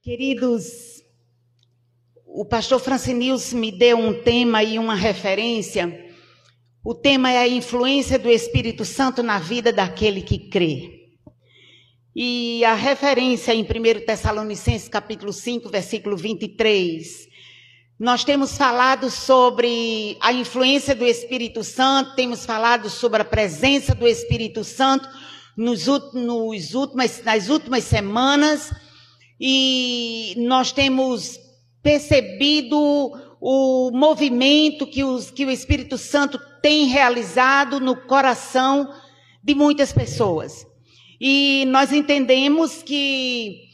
Queridos, o pastor Francinils me deu um tema e uma referência. O tema é a influência do Espírito Santo na vida daquele que crê. E a referência em 1 Tessalonicenses capítulo 5, versículo 23. Nós temos falado sobre a influência do Espírito Santo, temos falado sobre a presença do Espírito Santo nos, nos últimas, nas últimas semanas e nós temos percebido o movimento que, os, que o Espírito Santo tem realizado no coração de muitas pessoas. E nós entendemos que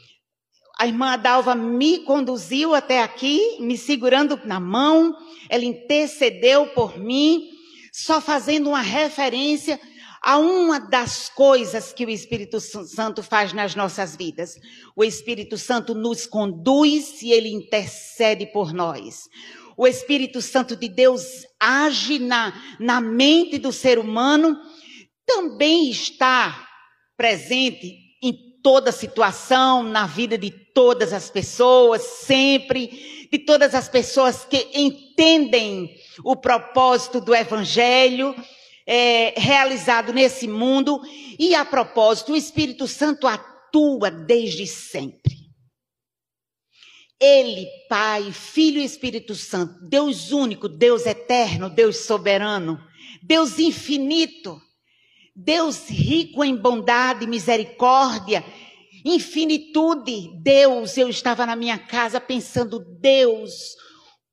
a irmã Dalva me conduziu até aqui, me segurando na mão, ela intercedeu por mim, só fazendo uma referência a uma das coisas que o Espírito Santo faz nas nossas vidas. O Espírito Santo nos conduz e ele intercede por nós. O Espírito Santo de Deus age na, na mente do ser humano, também está presente em toda situação, na vida de todas as pessoas, sempre, de todas as pessoas que entendem o propósito do Evangelho é, realizado nesse mundo. E a propósito, o Espírito Santo atua desde sempre. Ele, Pai, Filho e Espírito Santo, Deus único, Deus eterno, Deus soberano, Deus infinito, Deus rico em bondade, misericórdia, infinitude. Deus, eu estava na minha casa pensando, Deus,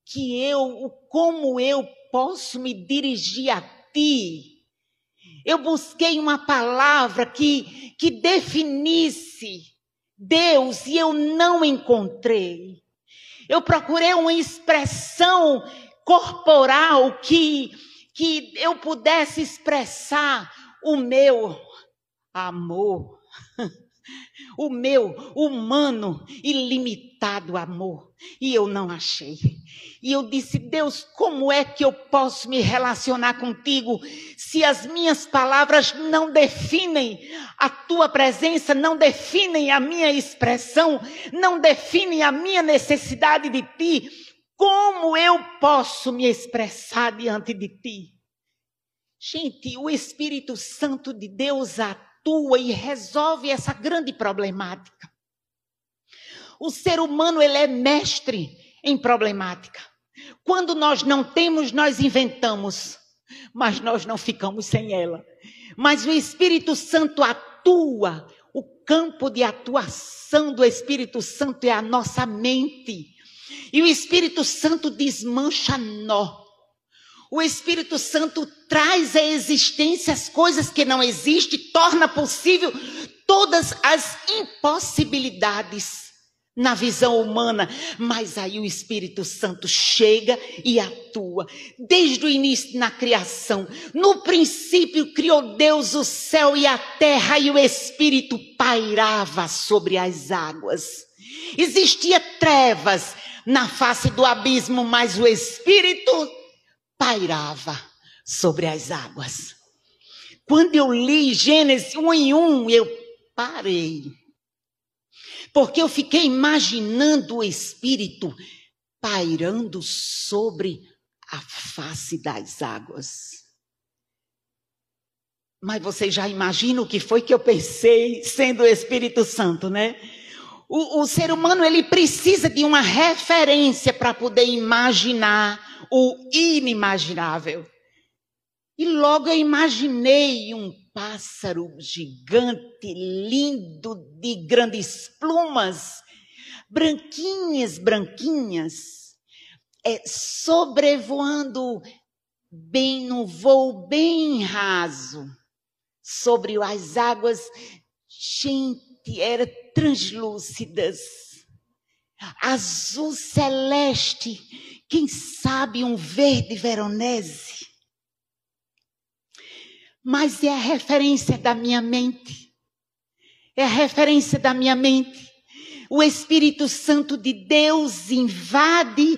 que eu, como eu posso me dirigir a ti. Eu busquei uma palavra que, que definisse Deus e eu não encontrei. Eu procurei uma expressão corporal que, que eu pudesse expressar o meu amor. O meu humano ilimitado amor. E eu não achei. E eu disse: Deus, como é que eu posso me relacionar contigo se as minhas palavras não definem a tua presença, não definem a minha expressão, não definem a minha necessidade de ti? Como eu posso me expressar diante de ti? Gente, o Espírito Santo de Deus atua atua e resolve essa grande problemática. O ser humano ele é mestre em problemática. Quando nós não temos, nós inventamos, mas nós não ficamos sem ela. Mas o Espírito Santo atua, o campo de atuação do Espírito Santo é a nossa mente. E o Espírito Santo desmancha nó. O Espírito Santo traz à existência as coisas que não existem, torna possível todas as impossibilidades na visão humana, mas aí o Espírito Santo chega e atua. Desde o início na criação, no princípio criou Deus o céu e a terra e o Espírito pairava sobre as águas. Existia trevas na face do abismo, mas o Espírito pairava sobre as águas. Quando eu li Gênesis 1 em 1, eu parei. Porque eu fiquei imaginando o Espírito pairando sobre a face das águas. Mas você já imagina o que foi que eu pensei sendo o Espírito Santo, né? O, o ser humano ele precisa de uma referência para poder imaginar o inimaginável. E logo eu imaginei um pássaro gigante, lindo, de grandes plumas, branquinhas, branquinhas, é, sobrevoando bem no voo bem raso, sobre as águas, gente, eram translúcidas, azul celeste, quem sabe um verde veronese? Mas é a referência da minha mente. É a referência da minha mente. O Espírito Santo de Deus invade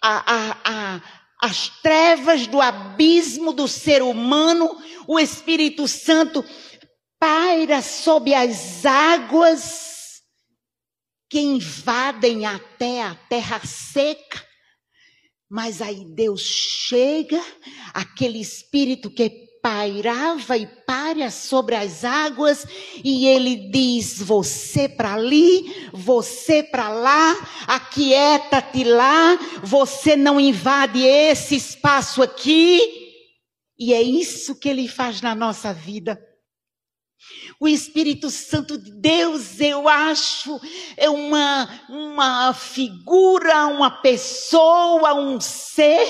a, a, a, as trevas do abismo do ser humano. O Espírito Santo paira sob as águas que invadem até a terra seca. Mas aí Deus chega, aquele espírito que pairava e paira sobre as águas, e ele diz: Você para ali, você para lá, aquieta-te lá, você não invade esse espaço aqui. E é isso que ele faz na nossa vida. O Espírito Santo de Deus, eu acho, é uma, uma figura, uma pessoa, um ser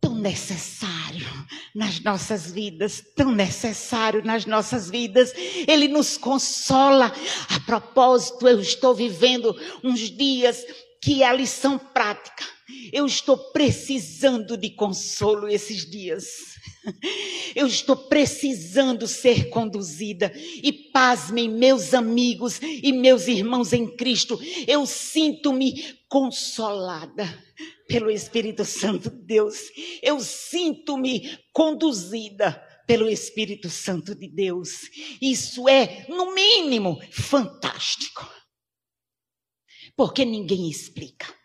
tão necessário nas nossas vidas, tão necessário nas nossas vidas. Ele nos consola. A propósito, eu estou vivendo uns dias que é a lição prática. Eu estou precisando de consolo esses dias. Eu estou precisando ser conduzida. E pasmem, meus amigos e meus irmãos em Cristo, eu sinto-me consolada pelo Espírito Santo de Deus. Eu sinto-me conduzida pelo Espírito Santo de Deus. Isso é, no mínimo, fantástico. Porque ninguém explica.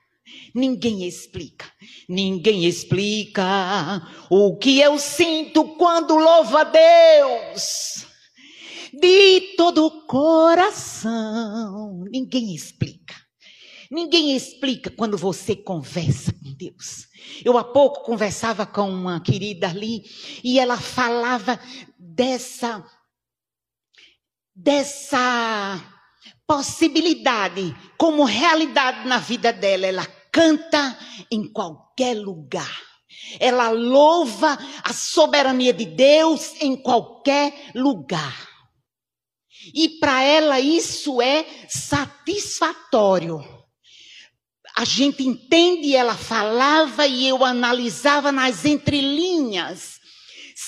Ninguém explica. Ninguém explica o que eu sinto quando louvo a Deus. De todo o coração. Ninguém explica. Ninguém explica quando você conversa com Deus. Eu há pouco conversava com uma querida ali e ela falava dessa dessa possibilidade como realidade na vida dela. Ela canta em qualquer lugar. Ela louva a soberania de Deus em qualquer lugar. E para ela isso é satisfatório. A gente entende, ela falava e eu analisava nas entrelinhas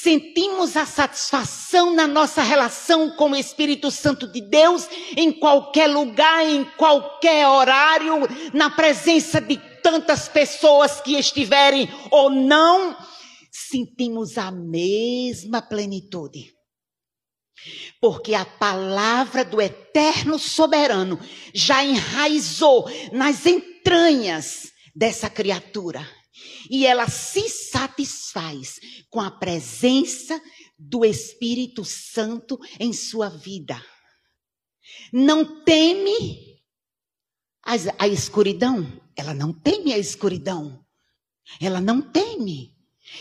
sentimos a satisfação na nossa relação com o Espírito Santo de Deus, em qualquer lugar, em qualquer horário, na presença de tantas pessoas que estiverem ou não, sentimos a mesma plenitude. Porque a palavra do eterno soberano já enraizou nas entranhas dessa criatura e ela se satisfaz com a presença do Espírito Santo em sua vida. Não teme a, a escuridão, ela não teme a escuridão, ela não teme,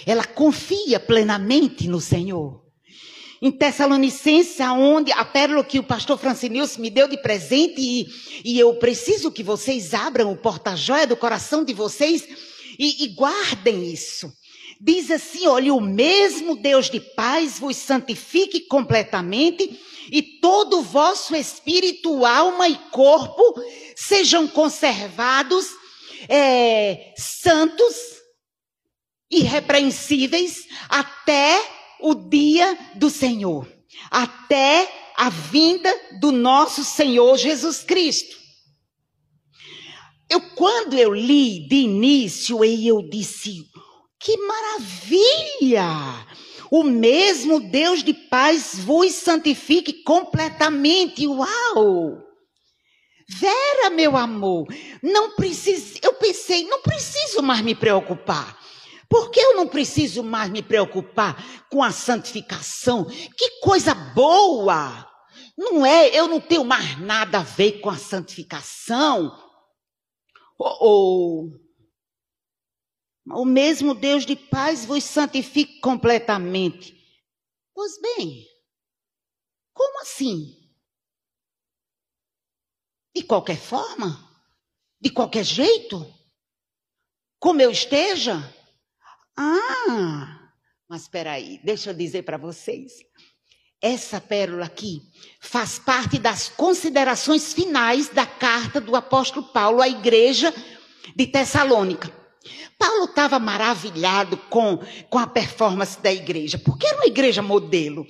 ela confia plenamente no Senhor. Em Tessalonicenses, onde a pérola que o pastor Francinilson me deu de presente, e, e eu preciso que vocês abram o porta-joia do coração de vocês, e, e guardem isso. Diz assim: olha, o mesmo Deus de paz vos santifique completamente, e todo o vosso espírito, alma e corpo sejam conservados é, santos, irrepreensíveis, até o dia do Senhor, até a vinda do nosso Senhor Jesus Cristo. Eu, quando eu li de início, eu disse, que maravilha! O mesmo Deus de paz vos santifique completamente. Uau! Vera, meu amor, não preciso, eu pensei, não preciso mais me preocupar. Por que eu não preciso mais me preocupar com a santificação? Que coisa boa! Não é, eu não tenho mais nada a ver com a santificação. Ou o mesmo Deus de paz vos santifique completamente. Pois bem, como assim? De qualquer forma? De qualquer jeito? Como eu esteja? Ah, mas espera aí, deixa eu dizer para vocês. Essa pérola aqui faz parte das considerações finais da carta do apóstolo Paulo à igreja de Tessalônica. Paulo estava maravilhado com, com a performance da igreja, porque era uma igreja modelo.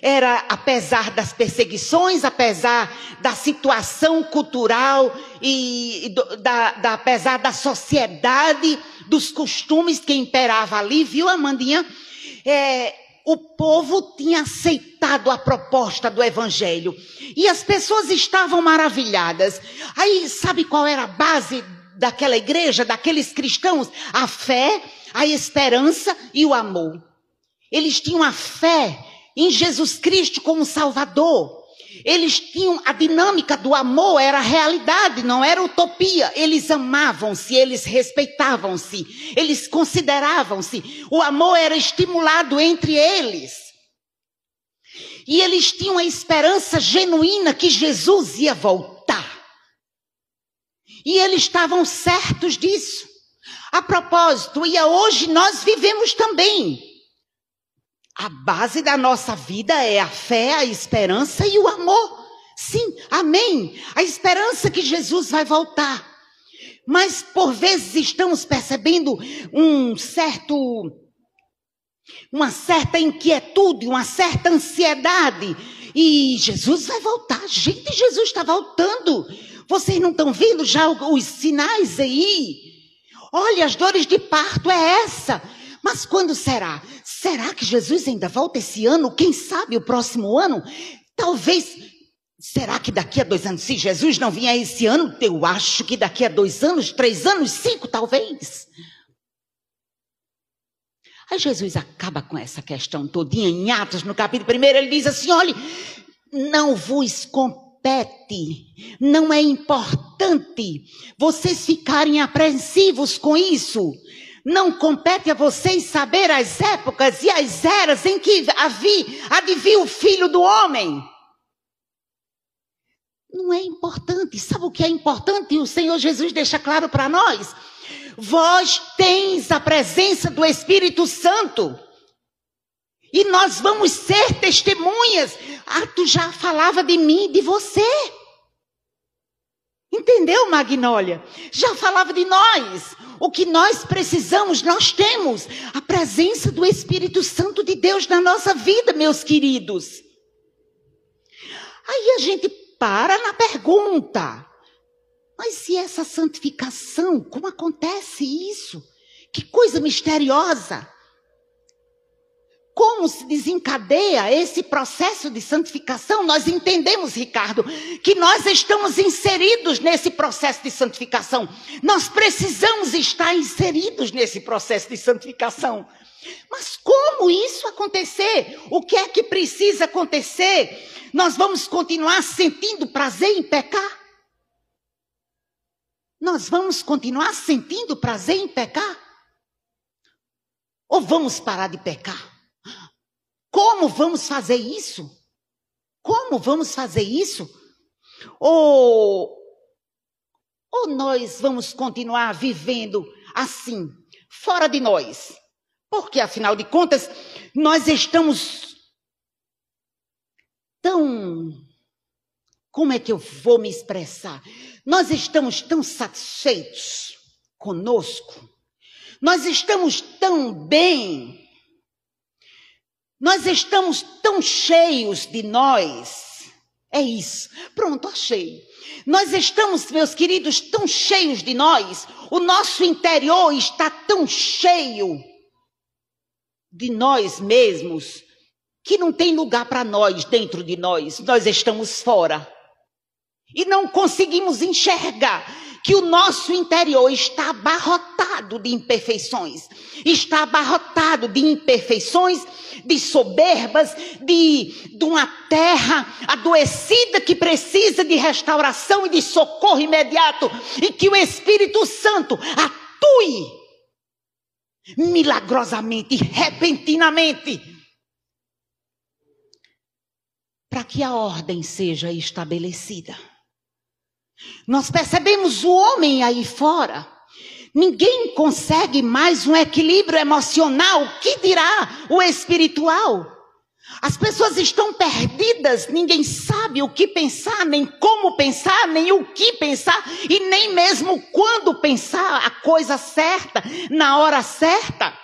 Era, apesar das perseguições, apesar da situação cultural e, do, da, da, apesar da sociedade, dos costumes que imperava ali, viu, Amandinha? É, o povo tinha aceitado a proposta do evangelho e as pessoas estavam maravilhadas. Aí, sabe qual era a base daquela igreja, daqueles cristãos? A fé, a esperança e o amor. Eles tinham a fé em Jesus Cristo como Salvador. Eles tinham a dinâmica do amor, era realidade, não era utopia. Eles amavam-se, eles respeitavam-se, eles consideravam-se. O amor era estimulado entre eles. E eles tinham a esperança genuína que Jesus ia voltar. E eles estavam certos disso. A propósito, e hoje nós vivemos também a base da nossa vida é a fé, a esperança e o amor. Sim, amém. A esperança que Jesus vai voltar. Mas por vezes estamos percebendo um certo uma certa inquietude, uma certa ansiedade. E Jesus vai voltar. Gente, Jesus está voltando. Vocês não estão vendo já os sinais aí? Olha, as dores de parto é essa. Mas quando será? Será que Jesus ainda volta esse ano? Quem sabe o próximo ano? Talvez. Será que daqui a dois anos, se Jesus não vier esse ano, eu acho que daqui a dois anos, três anos, cinco talvez. Aí Jesus acaba com essa questão todinha em Atos, no capítulo 1, ele diz assim: olhe, não vos compete, não é importante vocês ficarem apreensivos com isso. Não compete a vocês saber as épocas e as eras em que havia, o filho do homem. Não é importante. Sabe o que é importante? E o Senhor Jesus deixa claro para nós. Vós tens a presença do Espírito Santo. E nós vamos ser testemunhas. Ah, tu já falava de mim e de você. Entendeu, Magnólia? Já falava de nós. O que nós precisamos, nós temos. A presença do Espírito Santo de Deus na nossa vida, meus queridos. Aí a gente para na pergunta. Mas se essa santificação, como acontece isso? Que coisa misteriosa. Como se desencadeia esse processo de santificação? Nós entendemos, Ricardo, que nós estamos inseridos nesse processo de santificação. Nós precisamos estar inseridos nesse processo de santificação. Mas como isso acontecer? O que é que precisa acontecer? Nós vamos continuar sentindo prazer em pecar? Nós vamos continuar sentindo prazer em pecar? Ou vamos parar de pecar? Como vamos fazer isso? Como vamos fazer isso? Ou, ou nós vamos continuar vivendo assim, fora de nós? Porque, afinal de contas, nós estamos tão. Como é que eu vou me expressar? Nós estamos tão satisfeitos conosco, nós estamos tão bem nós estamos tão cheios de nós. É isso. Pronto, achei. Nós estamos, meus queridos, tão cheios de nós. O nosso interior está tão cheio de nós mesmos que não tem lugar para nós dentro de nós. Nós estamos fora. E não conseguimos enxergar que o nosso interior está abarrotado de imperfeições, está abarrotado de imperfeições, de soberbas, de, de uma terra adoecida que precisa de restauração e de socorro imediato, e que o Espírito Santo atue milagrosamente, repentinamente, para que a ordem seja estabelecida. Nós percebemos o homem aí fora. Ninguém consegue mais um equilíbrio emocional, que dirá o espiritual? As pessoas estão perdidas, ninguém sabe o que pensar, nem como pensar, nem o que pensar, e nem mesmo quando pensar a coisa certa, na hora certa.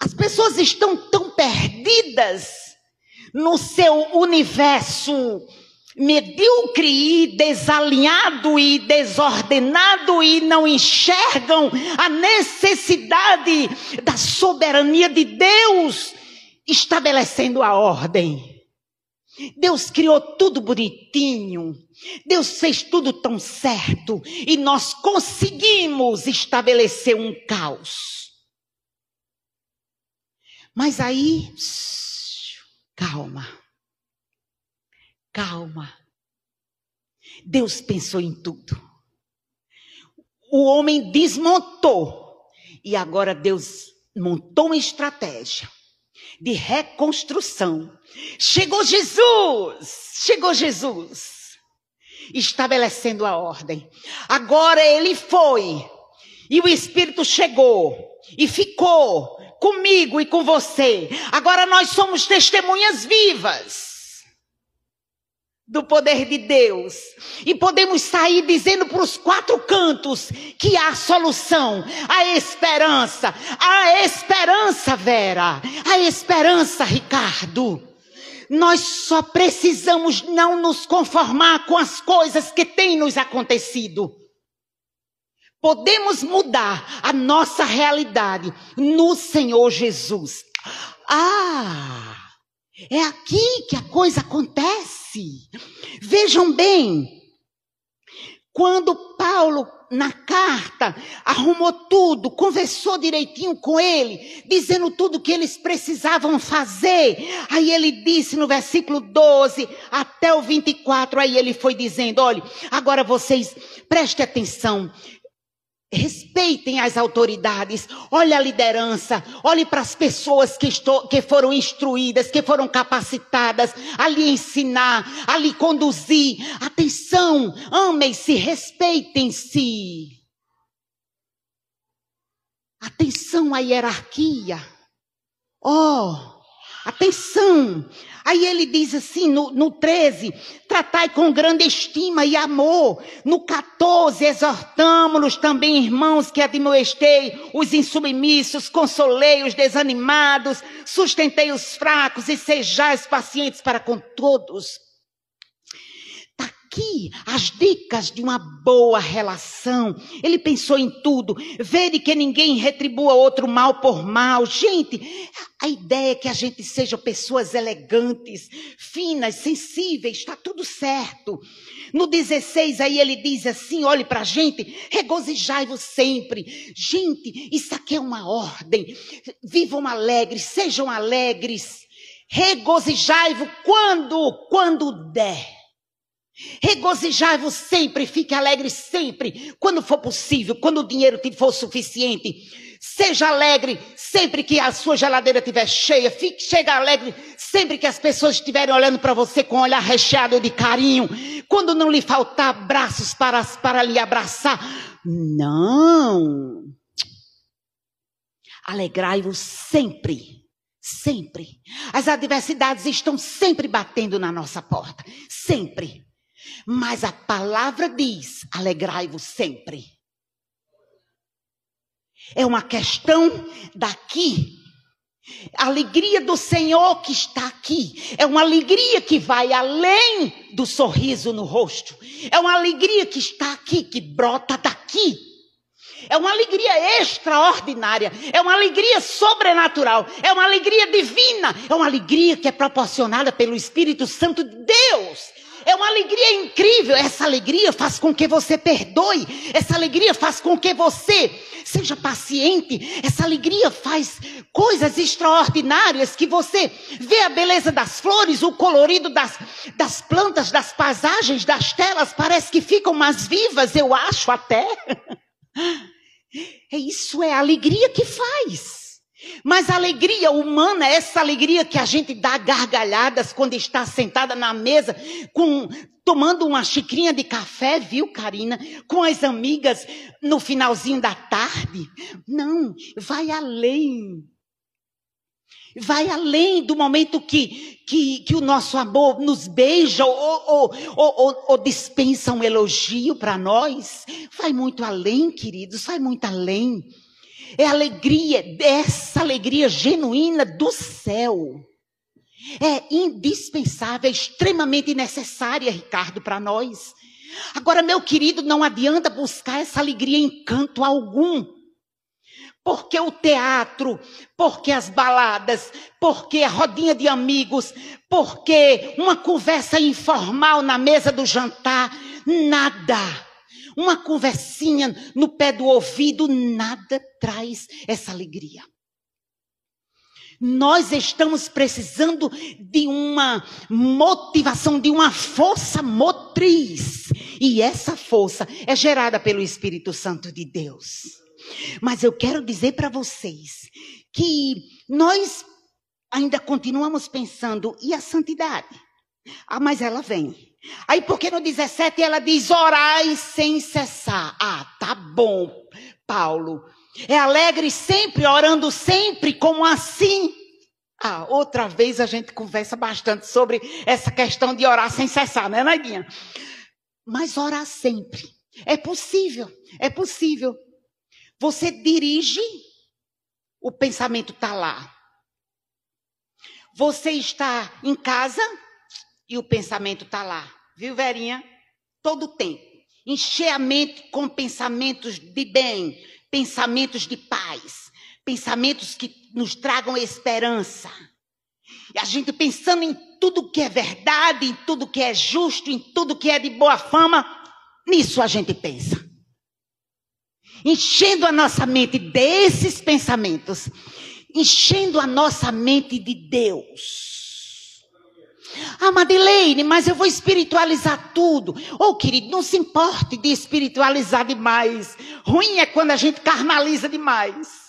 As pessoas estão tão perdidas no seu universo medíocre e desalinhado e desordenado e não enxergam a necessidade da soberania de Deus estabelecendo a ordem. Deus criou tudo bonitinho. Deus fez tudo tão certo. E nós conseguimos estabelecer um caos. Mas aí, calma. Calma. Deus pensou em tudo. O homem desmontou. E agora Deus montou uma estratégia de reconstrução. Chegou Jesus! Chegou Jesus! Estabelecendo a ordem. Agora ele foi. E o Espírito chegou. E ficou comigo e com você. Agora nós somos testemunhas vivas do poder de Deus. E podemos sair dizendo para os quatro cantos que há solução, a esperança, a esperança, Vera, a esperança, Ricardo. Nós só precisamos não nos conformar com as coisas que têm nos acontecido. Podemos mudar a nossa realidade no Senhor Jesus. Ah! É aqui que a coisa acontece. Vejam bem, quando Paulo, na carta, arrumou tudo, conversou direitinho com ele, dizendo tudo que eles precisavam fazer. Aí ele disse no versículo 12 até o 24, aí ele foi dizendo: olha, agora vocês prestem atenção, Respeitem as autoridades, olhe a liderança, olhe para as pessoas que, estou, que foram instruídas, que foram capacitadas a lhe ensinar, a lhe conduzir. Atenção, amem-se, respeitem-se. Atenção à hierarquia. Oh, atenção Aí ele diz assim no, no 13: tratai com grande estima e amor. No 14, exortamos-nos também, irmãos, que admoestei os insubmissos, consolei os desanimados, sustentei os fracos e sejais pacientes para com todos aqui as dicas de uma boa relação. Ele pensou em tudo. Vede que ninguém retribua outro mal por mal. Gente, a ideia é que a gente seja pessoas elegantes, finas, sensíveis, está tudo certo. No 16 aí ele diz assim: olhe para a gente, regozijai-vos sempre. Gente, isso aqui é uma ordem. Vivam alegres, sejam alegres. Regozijai-vos quando, quando der. Regozijai-vos sempre, fique alegre sempre, quando for possível, quando o dinheiro for suficiente. Seja alegre sempre que a sua geladeira estiver cheia. Fique, chega alegre sempre que as pessoas estiverem olhando para você com um olhar recheado de carinho. Quando não lhe faltar braços para, para lhe abraçar. Não. Alegrai-vos sempre. Sempre. As adversidades estão sempre batendo na nossa porta. Sempre. Mas a palavra diz: alegrai-vos sempre. É uma questão daqui. A alegria do Senhor que está aqui é uma alegria que vai além do sorriso no rosto. É uma alegria que está aqui, que brota daqui. É uma alegria extraordinária, é uma alegria sobrenatural, é uma alegria divina, é uma alegria que é proporcionada pelo Espírito Santo de Deus. É uma alegria incrível. Essa alegria faz com que você perdoe. Essa alegria faz com que você seja paciente. Essa alegria faz coisas extraordinárias que você vê a beleza das flores, o colorido das, das plantas, das paisagens, das telas. Parece que ficam mais vivas, eu acho até. É isso é a alegria que faz. Mas a alegria humana, essa alegria que a gente dá gargalhadas quando está sentada na mesa, com, tomando uma xicrinha de café, viu, Karina? Com as amigas no finalzinho da tarde. Não, vai além. Vai além do momento que, que, que o nosso amor nos beija ou, ou, ou, ou dispensa um elogio para nós. Vai muito além, queridos, vai muito além. É alegria, essa alegria genuína do céu. É indispensável, é extremamente necessária, Ricardo, para nós. Agora, meu querido, não adianta buscar essa alegria em canto algum. porque o teatro, porque as baladas, porque a rodinha de amigos, porque uma conversa informal na mesa do jantar, nada. Uma conversinha no pé do ouvido, nada traz essa alegria. Nós estamos precisando de uma motivação, de uma força motriz. E essa força é gerada pelo Espírito Santo de Deus. Mas eu quero dizer para vocês que nós ainda continuamos pensando, e a santidade? Ah, mas ela vem. Aí porque no 17 ela diz, orai sem cessar. Ah, tá bom, Paulo. É alegre sempre, orando sempre, como assim? Ah, outra vez a gente conversa bastante sobre essa questão de orar sem cessar, né, Naidinha? Mas orar sempre. É possível, é possível. Você dirige, o pensamento está lá. Você está em casa e o pensamento está lá. Viu, Verinha? Todo tempo. Encher a mente com pensamentos de bem, pensamentos de paz, pensamentos que nos tragam esperança. E a gente pensando em tudo que é verdade, em tudo que é justo, em tudo que é de boa fama, nisso a gente pensa enchendo a nossa mente desses pensamentos, enchendo a nossa mente de Deus. Ah, Madeleine, mas eu vou espiritualizar tudo. Oh, querido, não se importe de espiritualizar demais. Ruim é quando a gente carnaliza demais.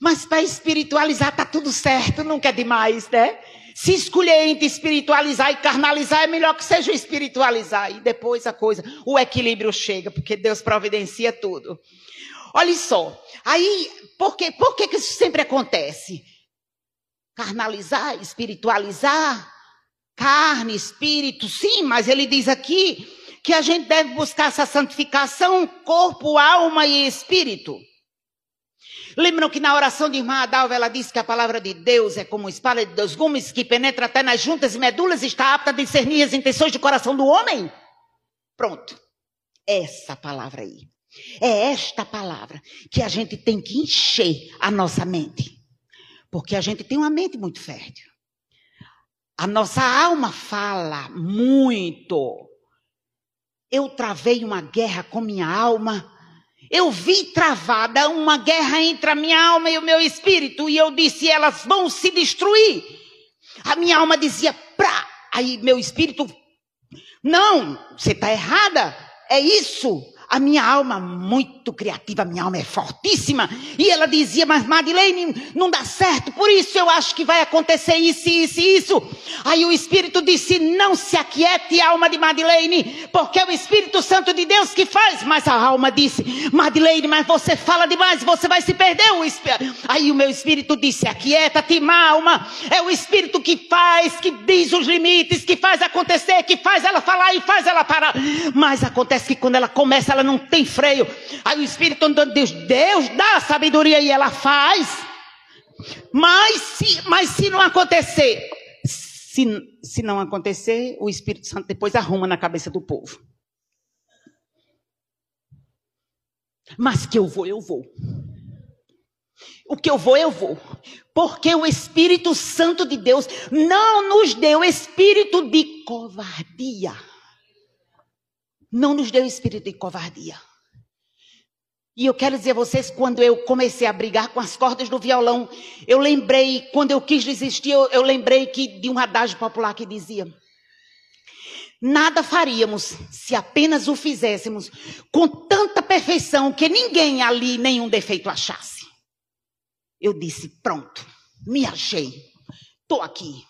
Mas para espiritualizar tá tudo certo, nunca é demais, né? Se escolher entre espiritualizar e carnalizar, é melhor que seja espiritualizar. E depois a coisa, o equilíbrio chega, porque Deus providencia tudo. Olha só. Aí, por, quê? por que, que isso sempre acontece? Carnalizar, espiritualizar, carne, espírito, sim, mas ele diz aqui que a gente deve buscar essa santificação, corpo, alma e espírito. Lembram que na oração de irmã Adalva ela disse que a palavra de Deus é como espada de dois gumes que penetra até nas juntas e medulas e está apta a discernir as intenções do coração do homem? Pronto. Essa palavra aí. É esta palavra que a gente tem que encher a nossa mente. Porque a gente tem uma mente muito fértil. A nossa alma fala muito. Eu travei uma guerra com minha alma eu vi travada uma guerra entre a minha alma e o meu espírito, e eu disse: elas vão se destruir. A minha alma dizia: pra. Aí meu espírito, não, você está errada, é isso. A minha alma, muito criativa, a minha alma é fortíssima. E ela dizia, mas Madeleine, não dá certo, por isso eu acho que vai acontecer isso, isso e isso. Aí o Espírito disse, não se aquiete, alma de Madeleine, porque é o Espírito Santo de Deus que faz. Mas a alma disse, Madeleine, mas você fala demais, você vai se perder. O Aí o meu Espírito disse, aquieta-te, alma. É o Espírito que faz, que diz os limites, que faz acontecer, que faz ela falar e faz ela parar. Mas acontece que quando ela começa, ela não tem freio. Aí o Espírito de Deus, Deus dá sabedoria e ela faz. Mas se, mas se não acontecer, se, se não acontecer, o Espírito Santo depois arruma na cabeça do povo. Mas que eu vou, eu vou. O que eu vou, eu vou. Porque o Espírito Santo de Deus não nos deu espírito de covardia não nos deu espírito de covardia. E eu quero dizer a vocês, quando eu comecei a brigar com as cordas do violão, eu lembrei, quando eu quis desistir, eu, eu lembrei que de um adágio popular que dizia: Nada faríamos se apenas o fizéssemos com tanta perfeição que ninguém ali nenhum defeito achasse. Eu disse: Pronto, me achei, estou aqui.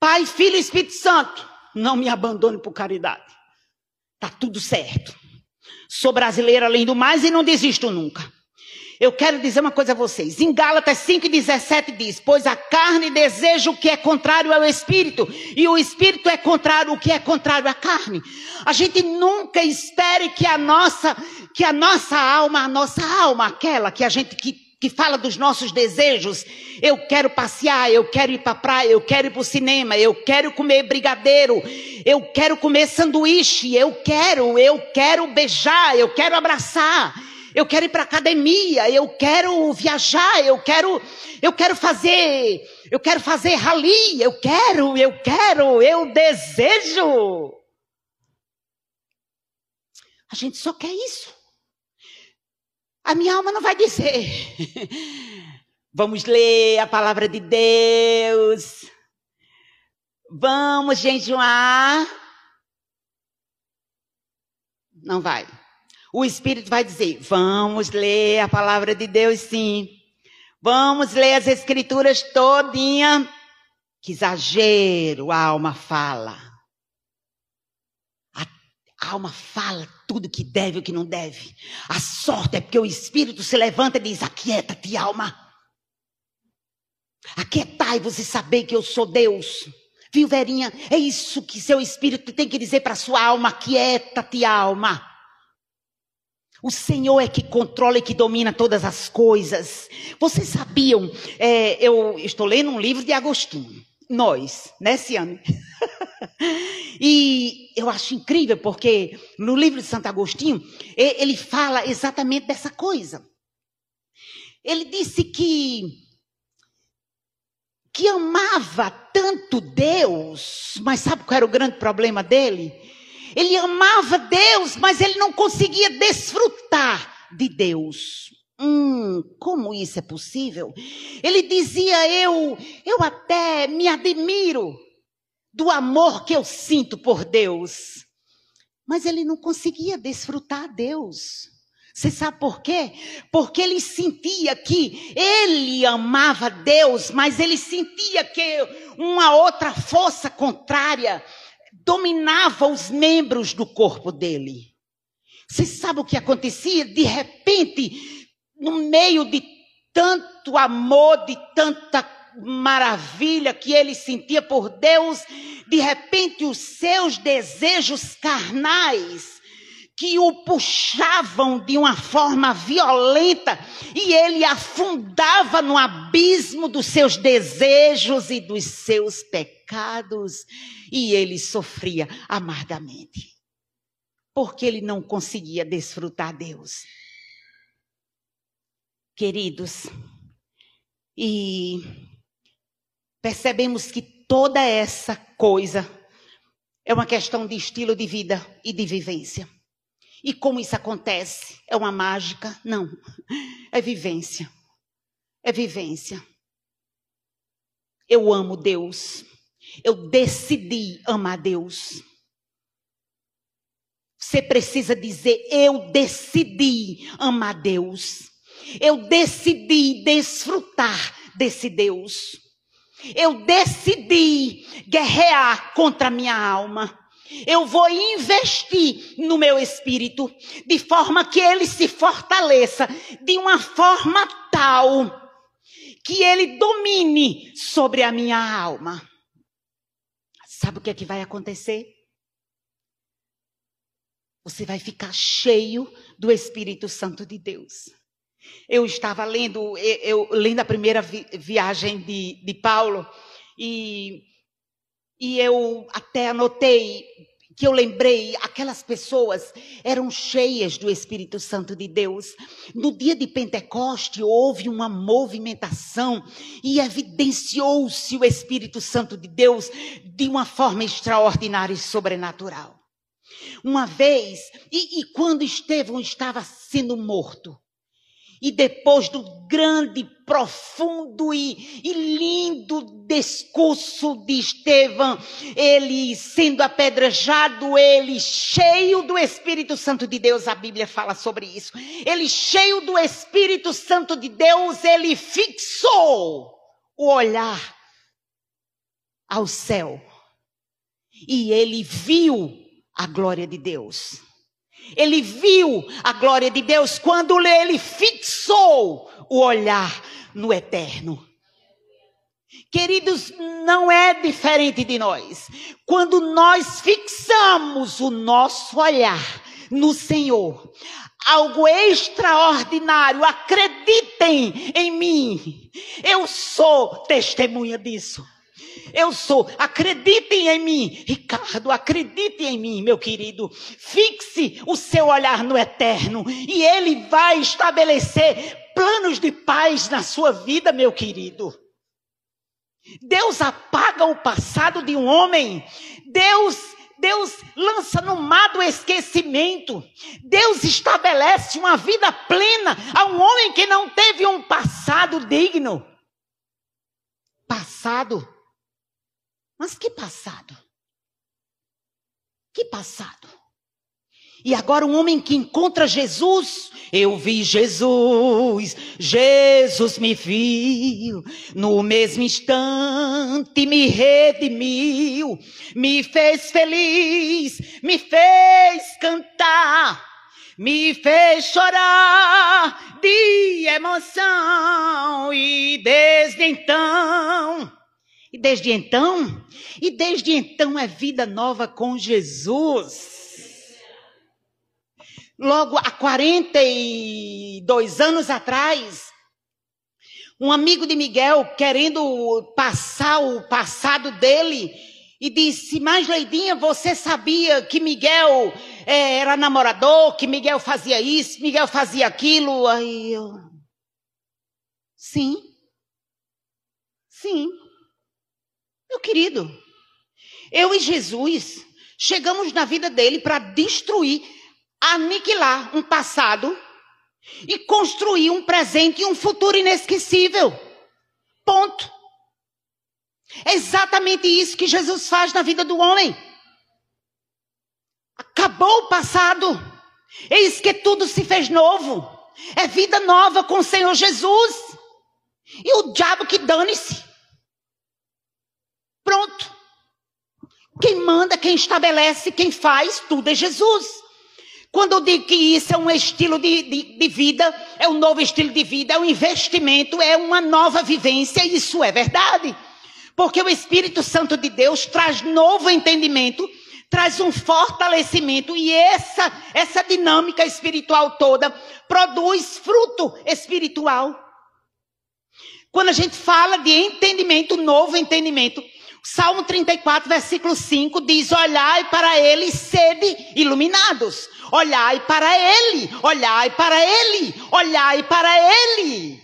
Pai, Filho e Espírito Santo, não me abandone por caridade. Tá tudo certo. Sou brasileira além do mais e não desisto nunca. Eu quero dizer uma coisa a vocês. Em Gálatas 5,17 diz: Pois a carne deseja o que é contrário ao espírito, e o espírito é contrário o que é contrário à carne. A gente nunca espere que a nossa, que a nossa alma, a nossa alma, aquela que a gente que que fala dos nossos desejos. Eu quero passear, eu quero ir para a praia, eu quero ir para o cinema, eu quero comer brigadeiro, eu quero comer sanduíche, eu quero, eu quero beijar, eu quero abraçar. eu quero ir para academia, eu quero viajar, eu quero, eu quero fazer, eu quero fazer rali, eu quero, eu quero, eu desejo. A gente só quer isso. A minha alma não vai dizer. Vamos ler a palavra de Deus. Vamos jejuar. Não vai. O Espírito vai dizer: vamos ler a palavra de Deus, sim. Vamos ler as Escrituras todinha. Que exagero, a alma fala. A alma fala tudo que deve e o que não deve. A sorte é porque o Espírito se levanta e diz: Aquieta-te, alma. Aquietai-vos e saber que eu sou Deus. Viu, Verinha? É isso que seu Espírito tem que dizer para sua alma: Aquieta-te, alma. O Senhor é que controla e que domina todas as coisas. Vocês sabiam? É, eu estou lendo um livro de Agostinho. Nós, né, Ciane? e eu acho incrível porque no livro de Santo Agostinho ele fala exatamente dessa coisa. Ele disse que que amava tanto Deus, mas sabe qual era o grande problema dele? Ele amava Deus, mas ele não conseguia desfrutar de Deus. Hum, como isso é possível? Ele dizia: Eu, eu até me admiro do amor que eu sinto por Deus. Mas ele não conseguia desfrutar Deus. Você sabe por quê? Porque ele sentia que ele amava Deus, mas ele sentia que uma outra força contrária dominava os membros do corpo dele. Você sabe o que acontecia? De repente, no meio de tanto amor, de tanta maravilha que ele sentia por Deus, de repente os seus desejos carnais que o puxavam de uma forma violenta e ele afundava no abismo dos seus desejos e dos seus pecados e ele sofria amargamente. Porque ele não conseguia desfrutar Deus. Queridos, e percebemos que toda essa coisa é uma questão de estilo de vida e de vivência. E como isso acontece? É uma mágica? Não. É vivência. É vivência. Eu amo Deus. Eu decidi amar Deus. Você precisa dizer: Eu decidi amar Deus. Eu decidi desfrutar desse Deus. Eu decidi guerrear contra a minha alma. Eu vou investir no meu espírito de forma que ele se fortaleça de uma forma tal que ele domine sobre a minha alma. Sabe o que é que vai acontecer? Você vai ficar cheio do Espírito Santo de Deus. Eu estava lendo, eu, lendo a primeira vi, viagem de, de Paulo e, e eu até anotei que eu lembrei, aquelas pessoas eram cheias do Espírito Santo de Deus. No dia de Pentecoste houve uma movimentação e evidenciou-se o Espírito Santo de Deus de uma forma extraordinária e sobrenatural. Uma vez, e, e quando Estevão estava sendo morto, e depois do grande, profundo e, e, lindo discurso de Estevão, ele sendo apedrejado, ele cheio do Espírito Santo de Deus, a Bíblia fala sobre isso. Ele cheio do Espírito Santo de Deus, ele fixou o olhar ao céu. E ele viu a glória de Deus. Ele viu a glória de Deus quando ele fixou o olhar no eterno. Queridos, não é diferente de nós. Quando nós fixamos o nosso olhar no Senhor, algo extraordinário, acreditem em mim. Eu sou testemunha disso. Eu sou. Acreditem em mim. Ricardo, acreditem em mim, meu querido. Fixe o seu olhar no eterno e ele vai estabelecer planos de paz na sua vida, meu querido. Deus apaga o passado de um homem. Deus Deus lança no mar do esquecimento. Deus estabelece uma vida plena a um homem que não teve um passado digno. Passado? Mas que passado? Que passado? E agora um homem que encontra Jesus, eu vi Jesus, Jesus me viu, no mesmo instante me redimiu, me fez feliz, me fez cantar, me fez chorar de emoção e desde então e desde então, e desde então é vida nova com Jesus. Logo há 42 anos atrás, um amigo de Miguel, querendo passar o passado dele, e disse: Mas Leidinha, você sabia que Miguel é, era namorador, que Miguel fazia isso, Miguel fazia aquilo? Aí eu. Sim. Sim. Meu querido, eu e Jesus chegamos na vida dele para destruir aniquilar um passado e construir um presente e um futuro inesquecível. Ponto. É exatamente isso que Jesus faz na vida do homem. Acabou o passado. Eis que tudo se fez novo. É vida nova com o Senhor Jesus. E o diabo que dane-se. Pronto. Quem manda, quem estabelece, quem faz, tudo é Jesus. Quando eu digo que isso é um estilo de, de, de, vida, é um novo estilo de vida, é um investimento, é uma nova vivência, isso é verdade. Porque o Espírito Santo de Deus traz novo entendimento, traz um fortalecimento e essa, essa dinâmica espiritual toda produz fruto espiritual. Quando a gente fala de entendimento, novo entendimento, Salmo 34, versículo 5 diz: Olhai para ele, sede iluminados. Olhai para ele, olhai para ele, olhai para ele.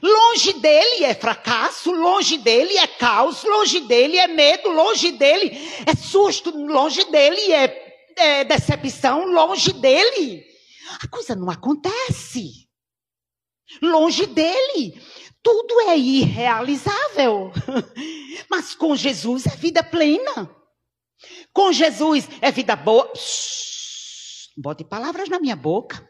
Longe dele é fracasso, longe dele é caos, longe dele é medo, longe dele é susto, longe dele é, é decepção, longe dele. A coisa não acontece. Longe dele tudo é irrealizável. Mas com Jesus é vida plena. Com Jesus é vida boa. Shhh, bote palavras na minha boca.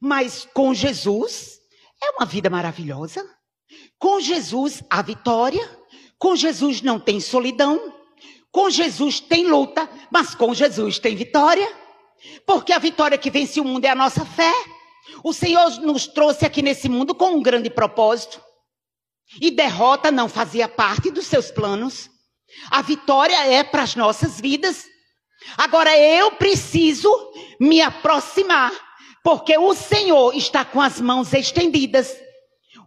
Mas com Jesus é uma vida maravilhosa. Com Jesus há vitória. Com Jesus não tem solidão. Com Jesus tem luta, mas com Jesus tem vitória. Porque a vitória que vence o mundo é a nossa fé. O Senhor nos trouxe aqui nesse mundo com um grande propósito. E derrota não fazia parte dos seus planos. A vitória é para as nossas vidas. Agora eu preciso me aproximar, porque o Senhor está com as mãos estendidas.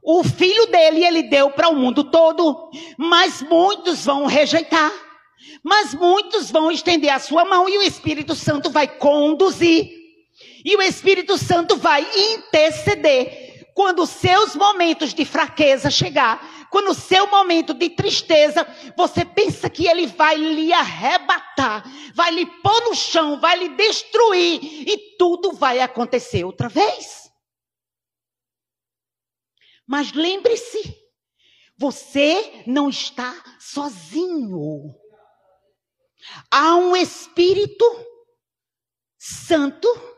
O filho dele ele deu para o mundo todo, mas muitos vão rejeitar. Mas muitos vão estender a sua mão e o Espírito Santo vai conduzir. E o Espírito Santo vai interceder quando os seus momentos de fraqueza chegar, quando o seu momento de tristeza, você pensa que ele vai lhe arrebatar, vai lhe pôr no chão, vai lhe destruir e tudo vai acontecer outra vez. Mas lembre-se, você não está sozinho. Há um Espírito Santo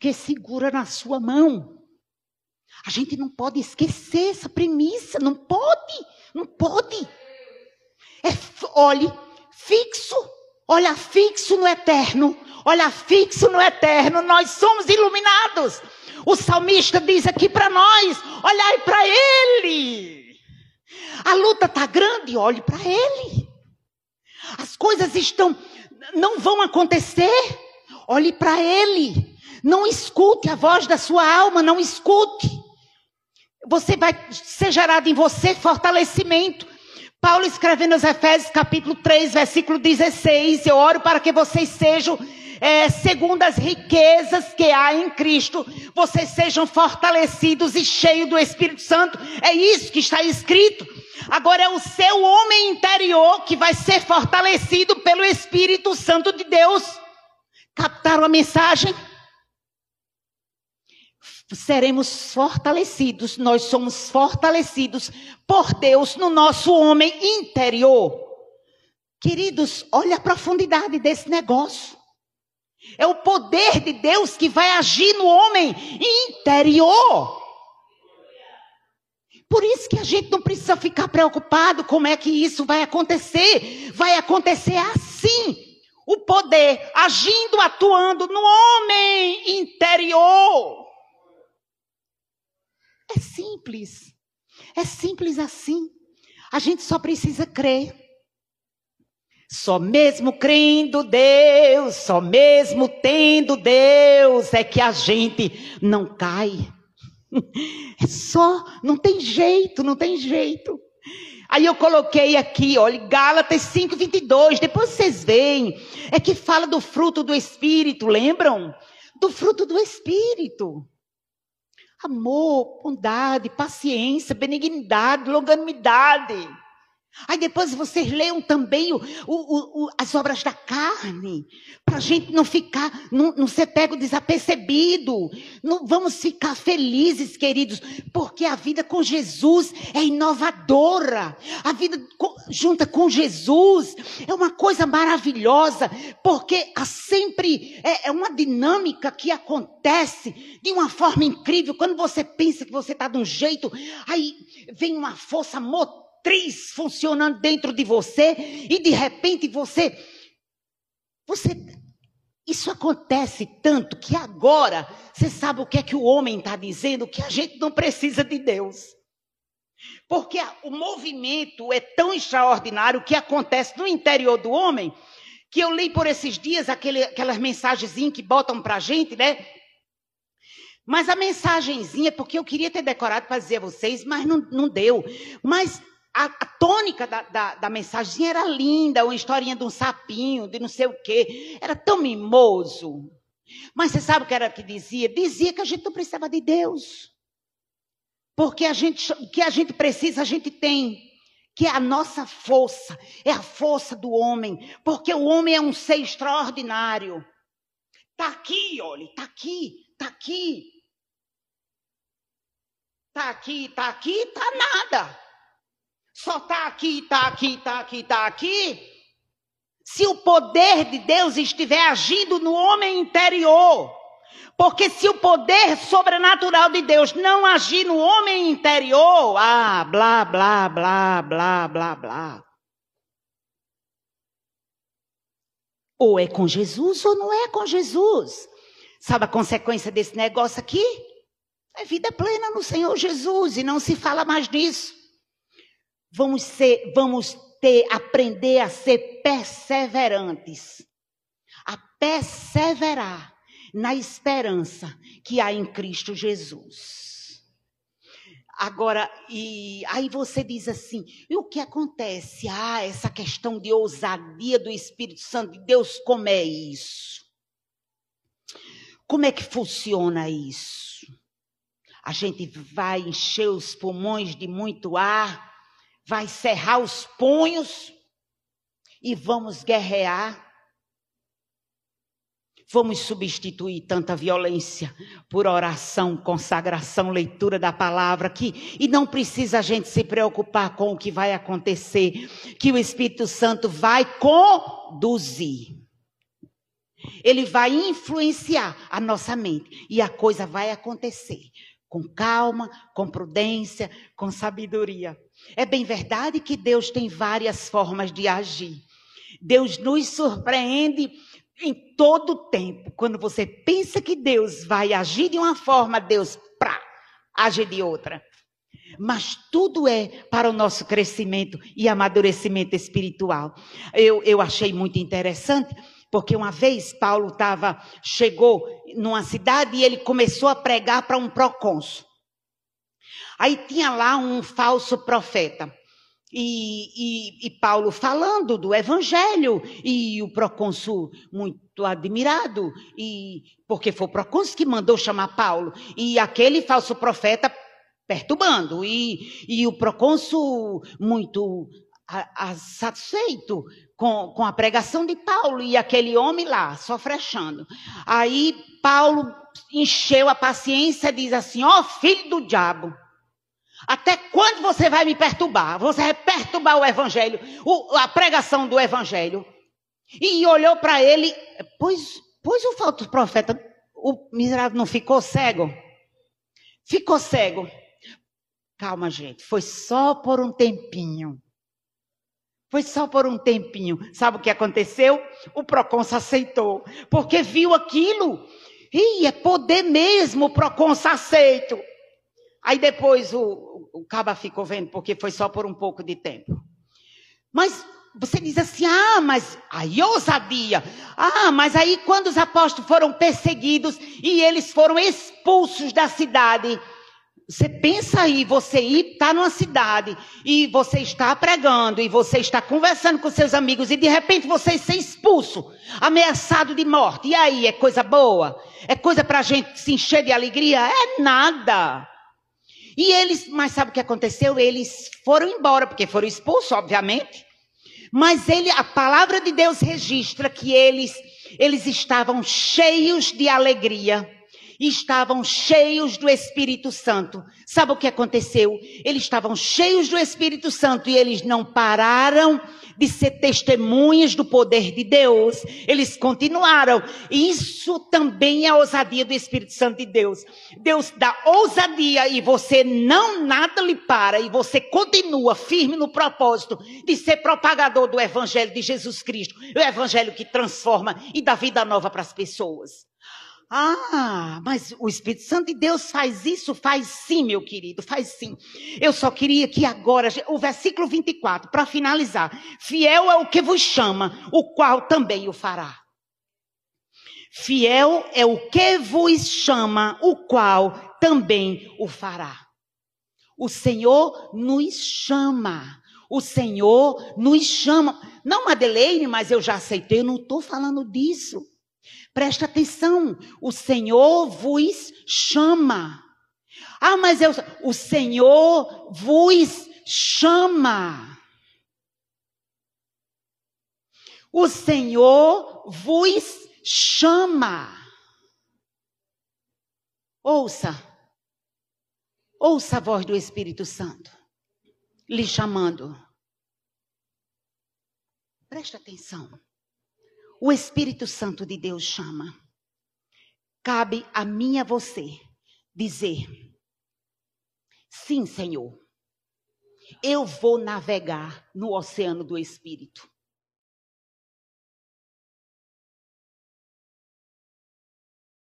que segura na sua mão. A gente não pode esquecer essa premissa, não pode, não pode. É, olhe fixo, olha fixo no eterno, olha fixo no eterno, nós somos iluminados. O salmista diz aqui para nós: olhai para ele. A luta está grande, olhe para ele. As coisas estão, não vão acontecer, olhe para ele. Não escute a voz da sua alma, não escute. Você vai ser gerado em você fortalecimento. Paulo escrevendo aos Efésios capítulo 3, versículo 16, eu oro para que vocês sejam é, segundo as riquezas que há em Cristo, vocês sejam fortalecidos e cheios do Espírito Santo. É isso que está escrito. Agora é o seu homem interior que vai ser fortalecido pelo Espírito Santo de Deus. Captaram a mensagem? Seremos fortalecidos, nós somos fortalecidos por Deus no nosso homem interior. Queridos, olha a profundidade desse negócio. É o poder de Deus que vai agir no homem interior. Por isso que a gente não precisa ficar preocupado como é que isso vai acontecer. Vai acontecer assim. O poder agindo, atuando no homem interior. É simples. É simples assim. A gente só precisa crer. Só mesmo crendo Deus, só mesmo tendo Deus, é que a gente não cai. É só, não tem jeito, não tem jeito. Aí eu coloquei aqui, olha, Gálatas 5:22. Depois vocês veem, é que fala do fruto do espírito, lembram? Do fruto do espírito. Amor, bondade, paciência, benignidade, longanimidade. Aí depois vocês leiam também o, o, o, as obras da carne, para a gente não ficar, não, não ser pego desapercebido. Não, vamos ficar felizes, queridos, porque a vida com Jesus é inovadora. A vida junta com Jesus é uma coisa maravilhosa, porque há sempre é, é uma dinâmica que acontece de uma forma incrível. Quando você pensa que você está de um jeito, aí vem uma força motora motriz funcionando dentro de você e de repente você você isso acontece tanto que agora você sabe o que é que o homem está dizendo que a gente não precisa de Deus. Porque o movimento é tão extraordinário que acontece no interior do homem que eu li por esses dias aquele, aquelas mensagenzinhas que botam para a gente, né? Mas a mensagenzinha, porque eu queria ter decorado para dizer a vocês, mas não, não deu. Mas a, a tônica da, da, da mensagem era linda, uma historinha de um sapinho, de não sei o quê. Era tão mimoso. Mas você sabe o que era que dizia? Dizia que a gente não precisava de Deus. Porque a gente, o que a gente precisa, a gente tem. Que é a nossa força, é a força do homem. Porque o homem é um ser extraordinário. Está aqui, olha, está aqui, está aqui. Está aqui, está aqui, está nada. Só está aqui, está aqui, está aqui, está aqui. Se o poder de Deus estiver agindo no homem interior. Porque se o poder sobrenatural de Deus não agir no homem interior, ah, blá, blá, blá, blá, blá, blá. Ou é com Jesus ou não é com Jesus. Sabe a consequência desse negócio aqui? É vida plena no Senhor Jesus e não se fala mais disso. Vamos ser, vamos ter, aprender a ser perseverantes. A perseverar na esperança que há em Cristo Jesus. Agora, e aí você diz assim: e o que acontece? Ah, essa questão de ousadia do Espírito Santo de Deus, como é isso? Como é que funciona isso? A gente vai encher os pulmões de muito ar vai cerrar os punhos e vamos guerrear. Vamos substituir tanta violência por oração, consagração, leitura da palavra aqui. E não precisa a gente se preocupar com o que vai acontecer, que o Espírito Santo vai conduzir. Ele vai influenciar a nossa mente e a coisa vai acontecer com calma, com prudência, com sabedoria. É bem verdade que Deus tem várias formas de agir. Deus nos surpreende em todo o tempo. Quando você pensa que Deus vai agir de uma forma, Deus pra, age de outra. Mas tudo é para o nosso crescimento e amadurecimento espiritual. Eu, eu achei muito interessante porque uma vez Paulo estava, chegou numa cidade e ele começou a pregar para um procônsul. Aí tinha lá um falso profeta. E, e, e, Paulo falando do evangelho, e o procônsul muito admirado, e porque foi o procônsul que mandou chamar Paulo, e aquele falso profeta perturbando, e, e o procônsul muito satisfeito com, com a pregação de Paulo, e aquele homem lá, só frechando. Aí Paulo encheu a paciência e diz assim: Ó oh, filho do diabo, até quando você vai me perturbar? Você vai perturbar o evangelho, o, a pregação do evangelho. E olhou para ele, pois, pois o falso profeta, o miserável não ficou cego? Ficou cego. Calma, gente, foi só por um tempinho. Foi só por um tempinho. Sabe o que aconteceu? O Procons aceitou, porque viu aquilo. E é poder mesmo o Procons aceito. Aí depois o, o Caba ficou vendo, porque foi só por um pouco de tempo. Mas você diz assim, ah, mas aí ousadia. Ah, mas aí quando os apóstolos foram perseguidos e eles foram expulsos da cidade, você pensa aí, você está numa cidade e você está pregando e você está conversando com seus amigos e de repente você ser expulso, ameaçado de morte. E aí, é coisa boa? É coisa para a gente se encher de alegria? É nada. E eles, mas sabe o que aconteceu? Eles foram embora, porque foram expulsos, obviamente. Mas ele, a palavra de Deus registra que eles, eles estavam cheios de alegria estavam cheios do Espírito Santo. Sabe o que aconteceu? Eles estavam cheios do Espírito Santo e eles não pararam de ser testemunhas do poder de Deus. Eles continuaram. Isso também é a ousadia do Espírito Santo de Deus. Deus dá ousadia e você não nada lhe para e você continua firme no propósito de ser propagador do Evangelho de Jesus Cristo. O Evangelho que transforma e dá vida nova para as pessoas. Ah, mas o Espírito Santo de Deus faz isso? Faz sim, meu querido, faz sim. Eu só queria que agora, o versículo 24, para finalizar. Fiel é o que vos chama, o qual também o fará. Fiel é o que vos chama, o qual também o fará. O Senhor nos chama. O Senhor nos chama. Não, Madeleine, mas eu já aceitei, eu não estou falando disso. Presta atenção, o Senhor vos chama. Ah, mas eu, o Senhor vos chama. O Senhor vos chama. Ouça. Ouça a voz do Espírito Santo lhe chamando. Presta atenção o Espírito Santo de Deus chama. Cabe a mim e a você dizer: Sim, Senhor, eu vou navegar no oceano do Espírito.